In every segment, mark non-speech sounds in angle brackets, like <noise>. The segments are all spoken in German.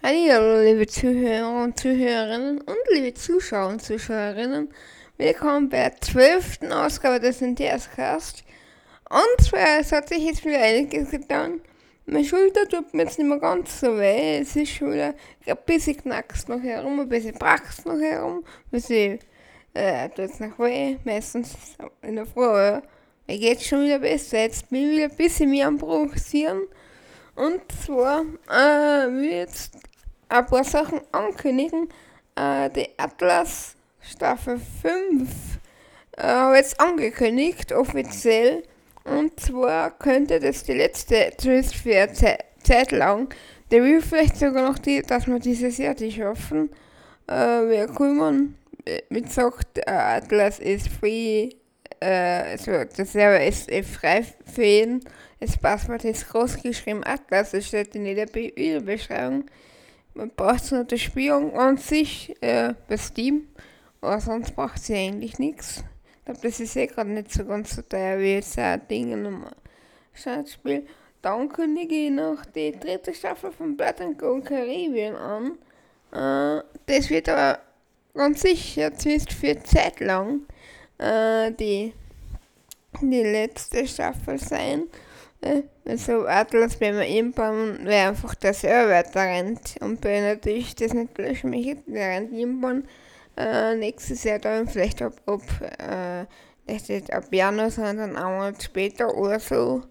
Hallo, liebe Zuhörer und Zuhörerinnen und liebe Zuschauer und Zuschauerinnen. Willkommen bei der zwölften Ausgabe des NTS-Cast. Und zwar, es hat sich jetzt wieder einiges getan. Meine Schulter tut mir jetzt nicht mehr ganz so weh. Es ist schon wieder ein bisschen knackst noch herum, ein bisschen brackst noch herum, ein bisschen äh, tut es noch weh. Meistens in der Früh. Mir geht schon wieder besser. Jetzt bin ich wieder ein bisschen mehr am Produzieren. Und zwar äh, will jetzt ein paar Sachen ankündigen. Äh, die Atlas Staffel 5 äh, habe jetzt angekündigt, offiziell. Und zwar könnte das die letzte, zumindest für eine Zeit, Zeit lang, der will vielleicht sogar noch die, dass wir dieses Jahr die schaffen. Äh, wir kümmern, wie gesagt, äh, Atlas ist free, äh, also der Server ist äh, frei für jeden. Das Passwort ist groß geschrieben Atlas, das steht in jeder Videobeschreibung. Man braucht nur das Spiel an sich äh, bei Steam, aber sonst braucht sie eigentlich nichts. Ich glaube, das ist eh gerade nicht so ganz so teuer wie jetzt ein Ding in einem Startspiel. Dann kündige ich noch die dritte Staffel von Blood and Gold Caribbean an. Äh, das wird aber ganz sicher, zumindest für Zeit lang, äh, die, die letzte Staffel sein. Äh, also Atlas, wenn man irgendwann, wäre einfach der Server weiter rennt. Und bei natürlich das nicht löschen möchte, der rennt irgendwann äh, nächstes Jahr dann vielleicht ab, ab äh, nicht ab Januar, sondern einen Monat später oder so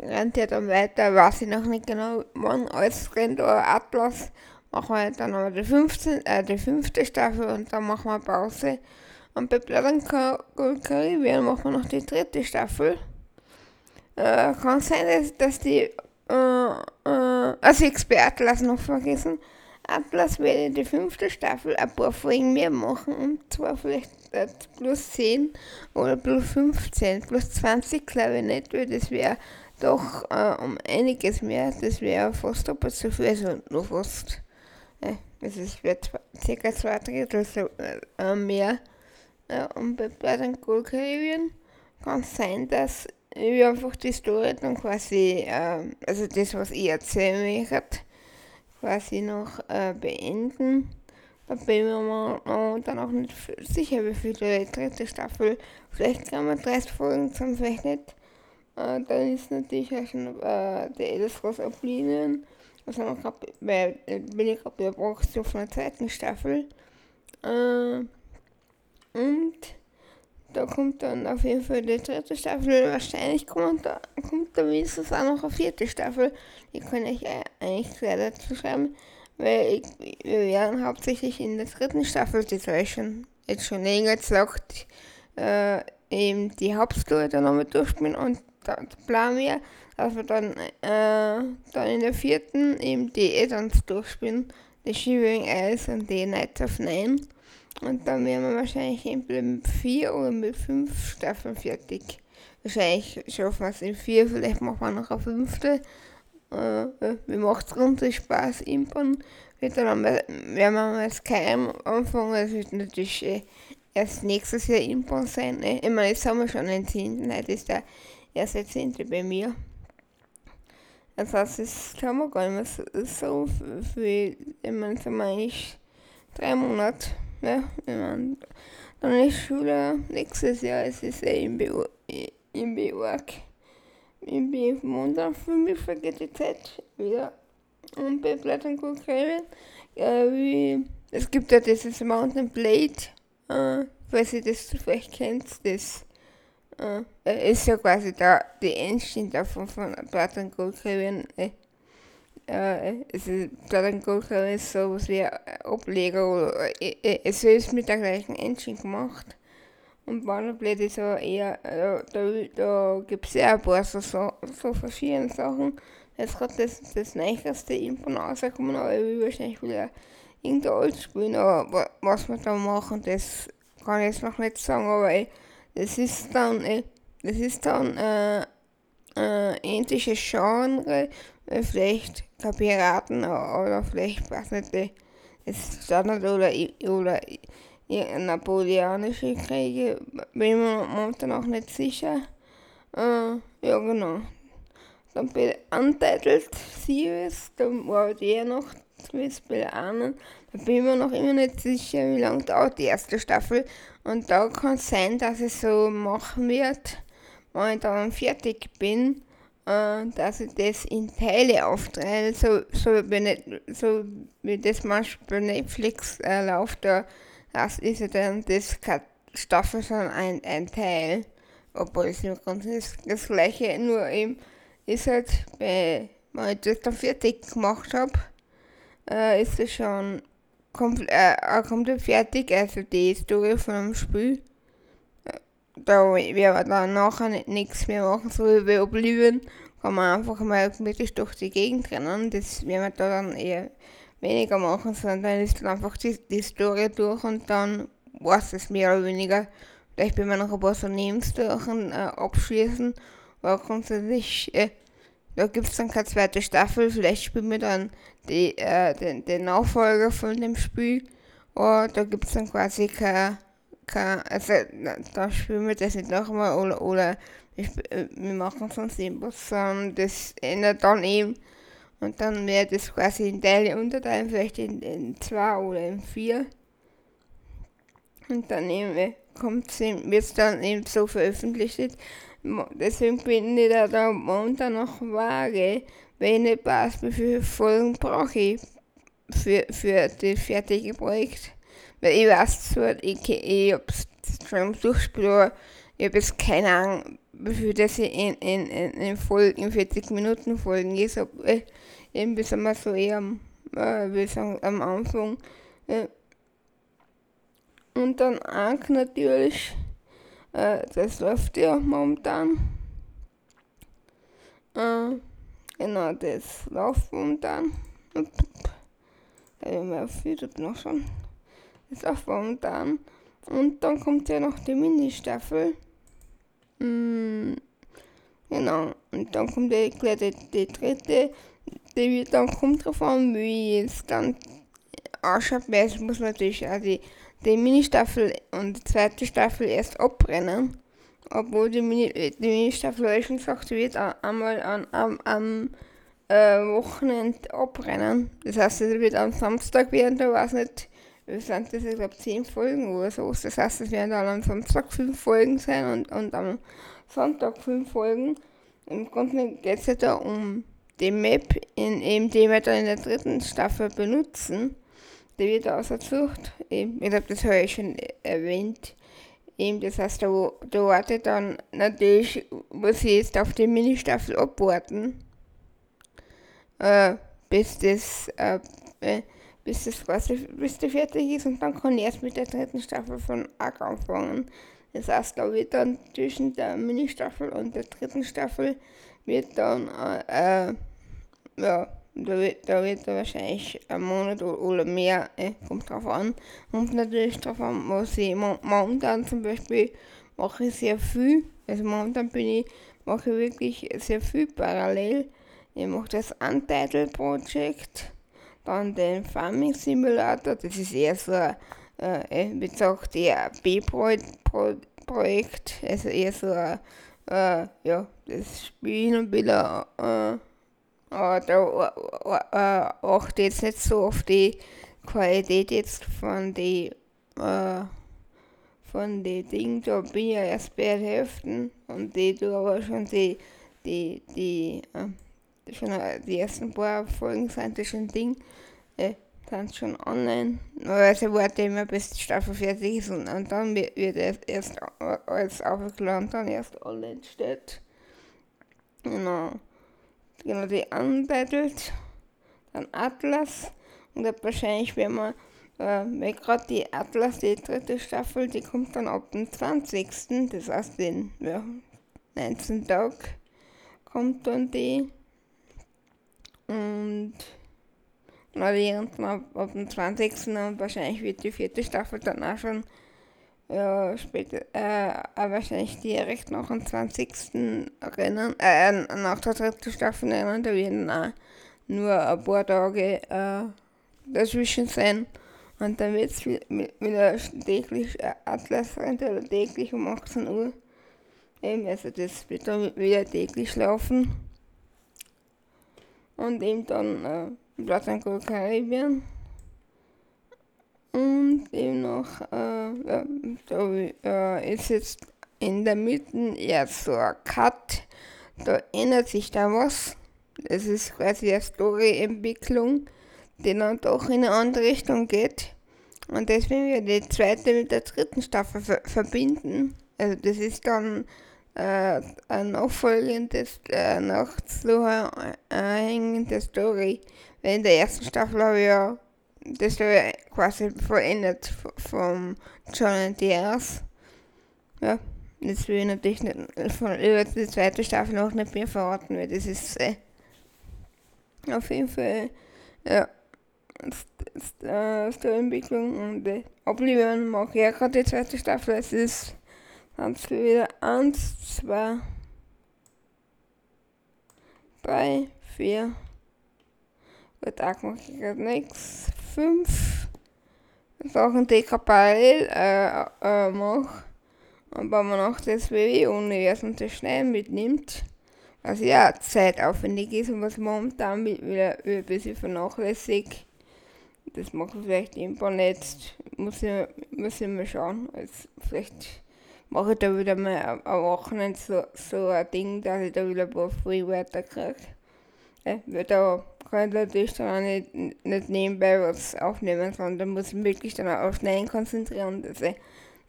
rennt er dann weiter, weiß ich noch nicht genau, wann alles rennt, aber Atlas machen wir dann aber die, 15, äh, die fünfte Staffel und dann machen wir Pause. Und bei Blood and Caribbean machen wir noch die dritte Staffel. Äh, kann sein, dass, dass die, äh, äh, also Experte lassen noch vergessen, Atlas werde die fünfte Staffel ein paar Folgen mehr machen und zwar vielleicht äh, plus 10 oder plus 15, plus 20 glaube ich nicht, weil das wäre doch äh, um einiges mehr, das wäre fast doppelt so viel, also nur fast, äh, es wird circa zwei Drittel so, äh, mehr. Ja, und bei Blood and Gold Caribbean kann es sein, dass ich einfach die Story dann quasi, äh, also das, was ich erzählen möchte, quasi noch äh, beenden. Da bin ich mir dann auch nicht sicher, wie viel die dritte Staffel, vielleicht kann man 30 Folgen zum vielleicht nicht. Äh, dann ist natürlich auch schon äh, der Edelfrost Oblivion. Also noch grad, bei, bin ich gerade bei der Produktion von der zweiten Staffel. Äh, und da kommt dann auf jeden Fall die dritte Staffel. Wahrscheinlich kommt da, kommt da wenigstens auch noch eine vierte Staffel. Die kann ich eigentlich sehr dazu schreiben, weil ich, wir werden hauptsächlich in der dritten Staffel, die soll ich schon, jetzt schon länger gesagt, äh, eben die Hauptstory dann nochmal durchspielen und dann planen wir, dass wir dann, äh, dann in der vierten eben die Addons durchspielen, die Shivering Eyes und die Nights of Nine. Und dann wären wir wahrscheinlich mit vier oder mit fünf Staffeln fertig. Wahrscheinlich schaffen wir es in vier, vielleicht machen wir noch eine fünfte. Äh, mir macht es grundsätzlich Spaß, Impern. Dann werden wir mal Skyrim anfangen, das wird natürlich äh, erst nächstes Jahr Impern sein. Ne? Ich meine, jetzt haben wir schon einen 10. Heute ist der erste 10. bei mir. Das heißt, es kann man gar nicht mehr so, so viel, ich meine, so eigentlich drei Monate. Ja, ich meine, dann ist Schule. Nächstes Jahr, es ist ja im BU, im BUAG. Im BU Montag für mich vergeht die Zeit wieder. Und bei Platten Caribbean, äh, wie, es gibt ja dieses Mountain Blade, äh, falls ihr das vielleicht kennt, das äh, ist ja quasi da die Engine davon von Platten Caribbean, äh, äh, es ist Plattenkocher ist sowas wie Ableger oder äh, es ist mit der gleichen Engine gemacht. Und Boilerplate ist aber eher, äh, da, da gibt es ja ein paar so, so, so verschiedene Sachen. Jetzt gerade das, das neueste Info rausgekommen, aber ich will wahrscheinlich wieder irgendein Alt spielen, aber was wir da machen, das kann ich jetzt noch nicht sagen, aber ey, das ist dann, ey, das ist dann äh, äh, ähnliches Genre, äh, vielleicht Piraten oder vielleicht was nicht, das Standard oder, oder napoleonische Kriege, bin ich mir momentan auch nicht sicher. Äh, ja, genau. Dann bei Untitled Series, da war die ja noch willst planen. Da bin ich mir noch immer nicht sicher, wie lange dauert die erste Staffel. Und da kann es sein, dass es so machen wird, wenn ich dann fertig bin, äh, dass ich das in Teile aufteile, so, so, wie, so wie das manchmal bei Netflix äh, läuft, da das ist ja dann das Staffel schon ein, ein Teil, obwohl es im Grunde das, das gleiche, nur eben ist halt, bei, wenn ich das dann fertig gemacht habe, äh, ist es schon komplett, äh, komplett fertig, also die Story von dem Spiel da wir dann nachher nichts mehr machen, so wie bei Oblivion, kann man einfach mal wirklich durch die Gegend rennen. Das werden wir da dann eher weniger machen, sondern dann ist dann einfach die, die Story durch und dann war es mehr oder weniger. Vielleicht bin wir noch ein paar so Nebenstories äh, abschließen, aber grundsätzlich, äh, da gibt es dann keine zweite Staffel, vielleicht spielen wir dann die, äh, den, den Nachfolger von dem Spiel, oder da gibt es dann quasi keine kann, also da spielen wir das nicht nochmal oder, oder wir, äh, wir machen sonst irgendwas, sondern das ändert dann eben und dann wäre das quasi in Teile unterteilen, vielleicht in, in zwei oder in vier. Und dann eben kommt wird es dann eben so veröffentlicht. Deswegen bin ich da, da momentan noch vage, wenn ich wie viele Folgen brauche für, für das fertige Projekt. Weil ich weiß zwar, ich, ich hab's schon aber ich habe jetzt keine Ahnung, wie viel das in, in, in, in Folgen, in 40 Minuten Folgen ist. Aber äh, eben sind wir so eher am, äh, wir sagen, am Anfang. Äh. Und dann Ank natürlich, äh, das läuft ja momentan. Äh, genau, das läuft momentan. Da haben wir auf YouTube noch schon ist auch momentan. Und dann kommt ja noch die Mini-Staffel. Mm, genau. Und dann kommt die, die, die dritte. Die wird dann kommt drauf an, wie es dann ausschaut, weil es muss natürlich auch die, die Mini-Staffel und die zweite Staffel erst abbrennen. Obwohl die, Mini, die Mini-Staffel, wie schon gesagt wird, einmal an, am, am äh, Wochenende abbrennen. Das heißt, es wird am Samstag werden, da weiß nicht, es sind das, ich glaube, zehn Folgen oder so. Das heißt, es werden dann am Samstag fünf Folgen sein und, und am Sonntag fünf Folgen. Im Grunde geht es ja da um die Map, in, eben, die wir dann in der dritten Staffel benutzen. Die wird ausgesucht. Ich glaube, das habe ich schon erwähnt. Eben, das heißt, da, da wartet dann natürlich, muss ich jetzt auf die Mini-Staffel abwarten. Äh, bis das äh, äh bis das quasi bis die fertig ist und dann kann ich erst mit der dritten Staffel von Ark anfangen. Das heißt, da wird dann zwischen der Mini-Staffel und der dritten Staffel wird dann, äh, äh ja, da wird, da wird da wahrscheinlich ein Monat oder mehr, äh, kommt drauf an. Und natürlich drauf an, was ich momentan zum Beispiel mache ich sehr viel. Also momentan bin ich, mache ich wirklich sehr viel parallel. Ich mache das Untitled Project dann den Farming Simulator, das ist eher so, äh, wie gesagt, eher B-Projekt, also eher so, äh, ja, das Spiel und wieder, äh, aber da äh, achte jetzt nicht so auf die Qualität jetzt von die, äh, von den Dingen, da bin ich ja erst bei der Hälfte und die du aber schon die, die, die, äh, schon äh, die ersten paar Folgen sind das schon Ding, äh, sind schon online. Also warte immer bis die Staffel fertig ist und, und dann wird, wird erst alles aufgeladen, dann erst online steht. Genau. Genau, die Untitled, dann Atlas und dann wahrscheinlich, wenn man äh, weil gerade die Atlas, die dritte Staffel, die kommt dann ab dem 20. Das heißt, den ja, 19. Tag kommt dann die. Und variieren ab, ab dem 20. und wahrscheinlich wird die vierte Staffel dann auch schon ja, später, äh, wahrscheinlich direkt nach dem 20. Rennen, äh, nach der dritten Staffel rennen, da werden auch nur ein paar Tage äh, dazwischen sein. Und dann wird es wieder täglich, äh, Atlas rennt oder täglich um 18 Uhr. Eben, also das wird dann wieder täglich laufen. Und eben dann, äh, Gold Caribbean. Und eben noch, äh, da äh, ist jetzt in der Mitte jetzt so ein Cut, da ändert sich da was. Das ist quasi eine Story-Entwicklung, die dann doch in eine andere Richtung geht. Und deswegen wir die zweite mit der dritten Staffel ver verbinden. Also das ist dann äh, ein nachfolgendes, äh, nachzuhängende Story. Weil in der ersten Staffel habe ich ja das Story quasi verändert vom John und Diaz. Ja, das will ich natürlich nicht von über die zweite Staffel noch nicht mehr verraten, weil das ist äh, auf jeden Fall, ja, Storyentwicklung und äh, Oblivion mag ich ja gerade die zweite Staffel, es ist dann wieder 1, 2, 3, 4, gut, auch mache ich gerade nichts, 5 Sachen, die ich parallel äh, äh, mache. Und wenn man noch das WW-Universum zu schnell mitnimmt, was ja zeitaufwendig ist und was momentan wieder, ein bisschen vernachlässigt, das mache ich vielleicht irgendwann nicht, muss ich, muss ich mal schauen. Also vielleicht mache ich da wieder mal am Wochenende so, so ein Ding, dass ich da wieder ein paar Freewörter kriege. Ja, weil da kann ich natürlich dann auch nicht, nicht nebenbei was aufnehmen, sondern muss ich wirklich dann auch auf Nein konzentrieren. Also,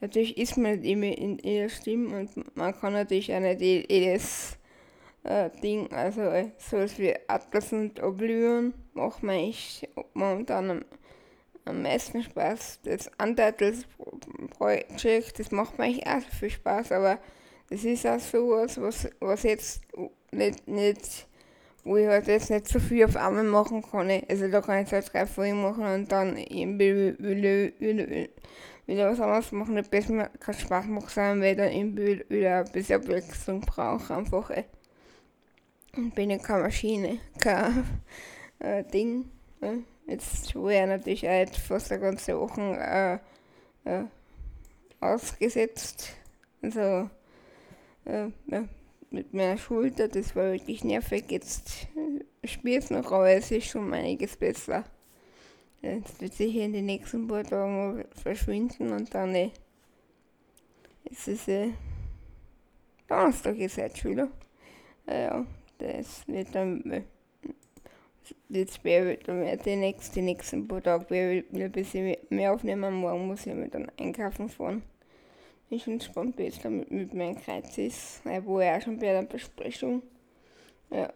natürlich ist man nicht immer in ihrer Stimme und man kann natürlich auch nicht jedes äh, Ding, also äh, sowas wie Atlas und Oblivion macht mir echt momentan am, am meisten Spaß. Das Untitled-Projekt, das macht mir echt auch viel Spaß, aber das ist auch sowas, was, was jetzt nicht, nicht wo ich halt jetzt nicht so viel auf einmal machen kann. Also da kann ich halt drei Folgen machen und dann irgendwie wieder, wieder, wieder was anderes machen, das besser keinen Spaß macht, sondern weil dann irgendwie wieder ein bisschen Abwechslung brauche einfach. Ey. Und bin ja keine Maschine, kein äh, Ding. Äh. Jetzt ich natürlich jetzt fast eine ganze Woche äh, äh, ausgesetzt. Also, äh, mit meiner Schulter, das war wirklich nervig. Jetzt spielt es noch, aber es ist schon einiges besser. Jetzt wird sicher in den nächsten paar Tagen verschwinden und dann äh, ist es äh, Donnerstag ist jetzt wieder. Äh, ja, das wird dann äh, jetzt wäre dann die nächsten, die nächsten paar Tage wieder ein bisschen mehr aufnehmen. Morgen muss ich mir dann einkaufen fahren. Ich bin gespannt, wie es damit mit meinem Kreuz ist, wo er auch schon bei der Besprechung. Ja,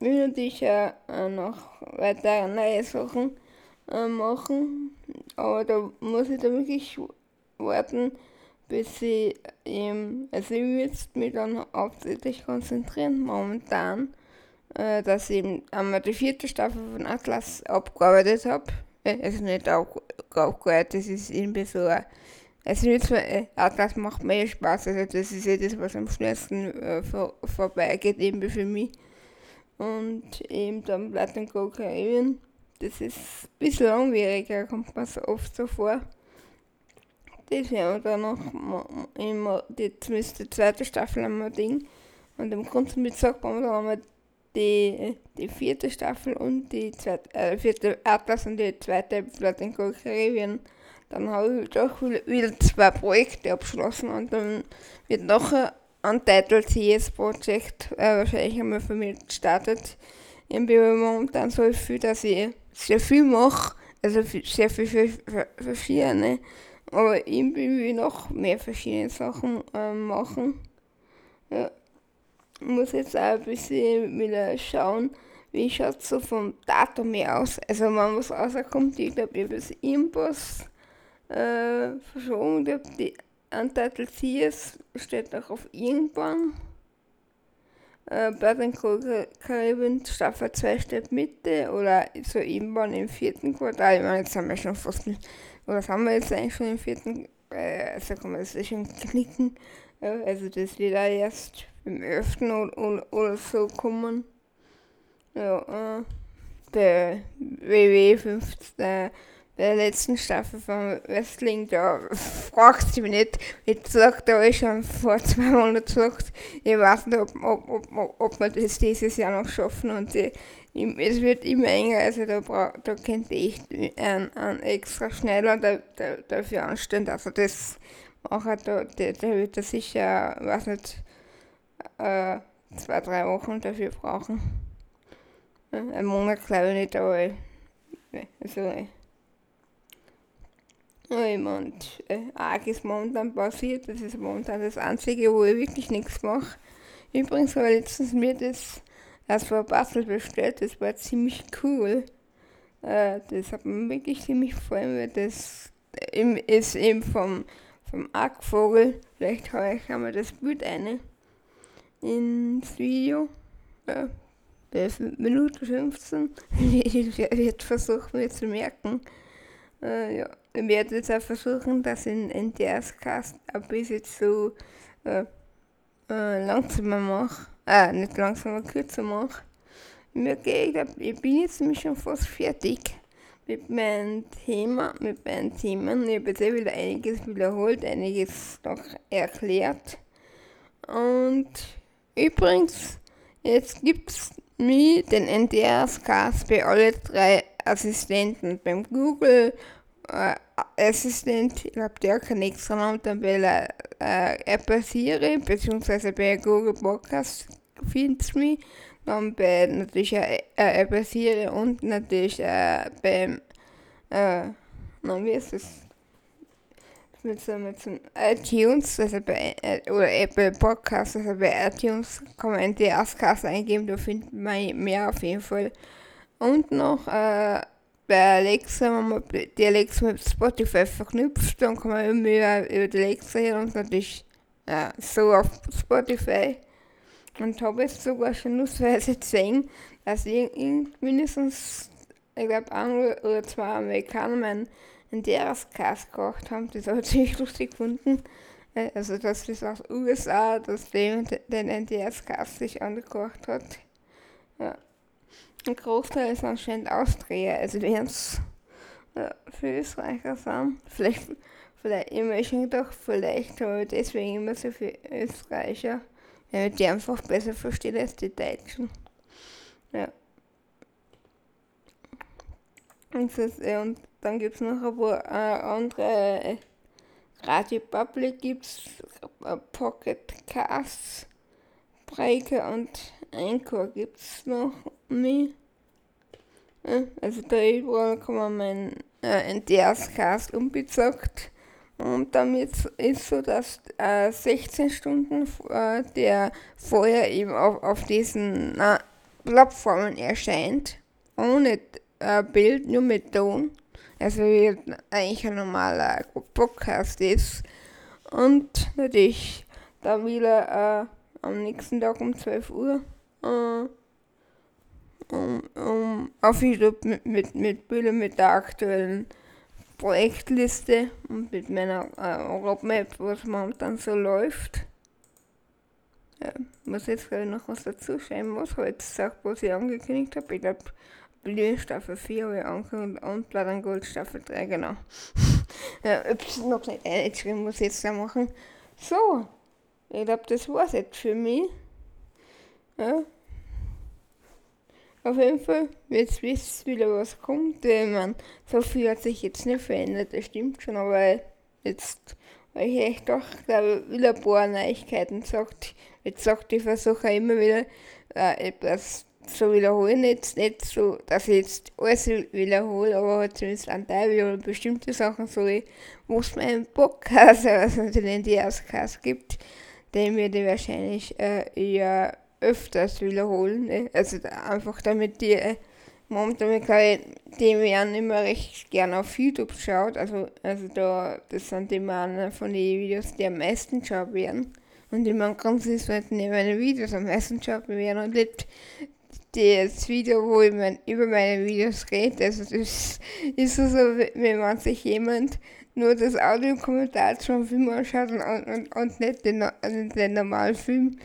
will natürlich ja äh, noch weitere neue Sachen äh, machen, aber da muss ich da wirklich warten, bis ich eben, also ich will mich dann hauptsächlich konzentrieren, momentan, äh, dass ich einmal die vierte Staffel von Atlas abgearbeitet habe. Äh, also nicht abgearbeitet, das ist irgendwie so ein es wird zwar, äh, das macht mehr Spaß, also das ist ja das, was am schnellsten äh, vor, vorbeigeht, eben für mich. Und eben dann and Go Caribbean, das ist ein bisschen langwieriger, kommt mir so oft so vor. Das werden wir dann noch immer, jetzt müsste die zweite Staffel einmal Ding. Und im Grunde mit sagt man dann einmal die, die vierte Staffel und die zweite, äh, vierte Atlas und die zweite Go Caribbean dann habe ich doch wieder zwei Projekte abgeschlossen und dann wird noch ein Untitled CS Projekt äh, wahrscheinlich einmal für mich gestartet. Ich bin momentan so viel, dass ich sehr viel mache, also sehr viel für, für, verschiedene, aber ich will noch mehr verschiedene Sachen äh, machen. Ja. Ich muss jetzt auch ein bisschen wieder schauen, wie schaut es so vom Datum her aus. Also wenn was rauskommt, ich glaube, ich habe es irgendwas äh, verschoben. Die Untitled Series steht auch auf irgendwann. Äh, Blood Caribbean Staffel 2 steht Mitte oder so irgendwann im vierten Quartal. Ich meine, jetzt haben wir schon fast, oder haben wir jetzt eigentlich schon im vierten, äh, also kann man das schon knicken. Äh, also das wird auch erst im 11. Oder, oder, so kommen. Ja, äh, der WW 15 bei der letzten Staffel von Wrestling, da fragt sie mich nicht, jetzt sagt er euch schon vor zwei Monaten gesagt, ich weiß nicht, ob, ob, ob, ob wir das dieses Jahr noch schaffen und die, es wird immer enger, also da, bra da könnte ich einen, einen extra schneller da, da, dafür anstellen, also das mache da, der, der wird da sicher, weiß nicht, äh, zwei, drei Wochen dafür brauchen. Ein Monat glaube ich nicht, aber also jemand äh, arges momentan passiert. Das ist momentan das Einzige, wo ich wirklich nichts mache. Übrigens habe ich letztens mir das als Verbastel bestellt. Das war ziemlich cool. Äh, das hat mir wirklich ziemlich gefallen, weil das ist eben vom, vom Argvogel. Vielleicht habe ich einmal das Bild eine ins Video. Ist Minute 15. ich werde versuchen, mir zu merken. Äh, ja ich werde jetzt auch versuchen, das in NTS-Cast ein bisschen so äh, äh, langsamer mache. Äh, nicht langsamer, kürzer mache. Mir geht, ich bin jetzt nämlich schon fast fertig mit meinem Thema, mit meinen Themen. Ich habe jetzt wieder einiges wiederholt, einiges noch erklärt. Und übrigens, jetzt gibt es mir den NTS-Cast bei alle drei Assistenten, beim Google, äh, Assistent, ich glaube, der kann extra Namen dann bei äh, Apple Siri, beziehungsweise bei Google Podcast findest du mich. Dann bei natürlich äh, Apple Siri und natürlich äh, beim, äh, na, wie ist es? Mit so, mit so iTunes, also bei, äh, oder Apple Podcast, also bei iTunes kann man die Askast eingeben, da findet man mehr auf jeden Fall. Und noch, äh, bei Alexa, wenn man die Alexa mit Spotify verknüpft, dann kann man immer über die Alexa hören und natürlich ja, so auf Spotify. Und habe jetzt sogar schon nutzweise gesehen, dass ich mindestens, ich glaube, ein oder zwei Amerikaner meinen NDRs-Cast gekocht haben. Das habe ich lustig gefunden. Äh, also, das aus USA, dass der den NDRs-Cast sich angekocht hat. Ja ein Großteil ist anscheinend Austria, also werden es ja, für Österreicher sein. Vielleicht, vielleicht, ich möchte doch, vielleicht habe ich deswegen immer so viele Österreicher, weil ich die einfach besser verstehe als die Deutschen. Ja. Und, das, und dann gibt es noch ein paar äh, andere äh, Radio Public gibt es äh, Pocket Casts, Breaker und Anchor gibt es noch nicht. Also da überall kann man meinen äh, NDS-Cast unbezockt. Und damit ist so, dass äh, 16 Stunden äh, der vorher eben auf, auf diesen äh, Plattformen erscheint. Ohne Bild, nur mit Ton. Also wie eigentlich ein normaler Podcast ist. Und natürlich da wieder äh, am nächsten Tag um 12 Uhr äh, um, um auf YouTube mit, mit, mit Bilder mit der aktuellen Projektliste und mit meiner äh, Roadmap, was momentan so läuft. Ja, muss jetzt gerade noch was dazu schreiben, was jetzt gesagt, was ich angekündigt habe. Ich glaube, Blühen Staffel 4 habe ich angekündigt und Blood Gold Staffel 3, genau. <laughs> ja, ups, noch nicht eingeschrieben, muss ich jetzt da machen. So, ich glaube, das war's jetzt für mich. Ja, auf jeden Fall, jetzt wisst ihr wieder, was kommt. Äh, man, so viel hat sich jetzt nicht verändert, das stimmt schon, aber jetzt weil ich echt doch, glaube wieder ein paar Neuigkeiten sagt. Jetzt sagt ich versuche immer wieder äh, etwas zu wiederholen, jetzt nicht so, dass ich jetzt alles wiederhole, aber halt zumindest ein Teil oder bestimmte Sachen so, wo es meinen Podcast, also den DS-Cast gibt, den wir die wahrscheinlich äh, ja öfters wiederholen. Ne? Also einfach damit die äh, momentan die werden immer recht gerne auf YouTube schaut. Also, also da, das sind immer eine von den Videos, die am meisten schaut werden. Und immer ganz ist, wenn meine Videos am meisten schaut werden und nicht das Video, wo mein, über meine Videos rede. Also das ist so, wenn man sich jemand nur das Audiokommentar zum Film anschaut und, und, und nicht den, also den normalen Film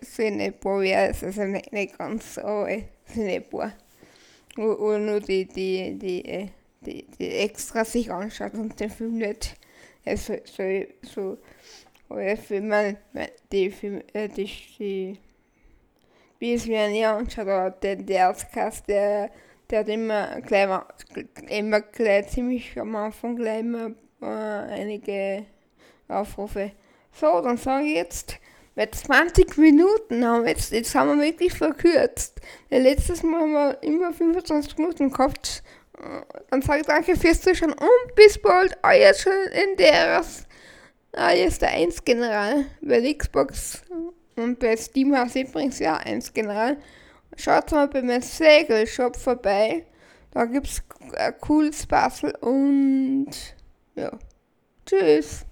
Singapore wäre also nicht, nicht ganz so äh, Singapore. Oder nur die, die, die, äh, die, die extra sich anschaut und den Film nicht so, so, so oder für man die, Film, äh, die, die wie es mir nie anschaut, oder der, Erzkast, der, der hat immer gleich, immer gleich ziemlich am Anfang gleich immer äh, einige Aufrufe. So, dann sage ich jetzt, bei 20 Minuten haben wir jetzt, jetzt haben wir wirklich verkürzt. Weil letztes Mal haben wir immer 25 Minuten gehabt. Dann sage ich danke fürs Zuschauen und bis bald. Euer schon in der Ah, jetzt der 1 General. Bei Xbox und bei Steam hast du übrigens ja 1 General. Schaut mal bei meinem Segelshop vorbei. Da gibt's ein cooles Bastel und ja. Tschüss.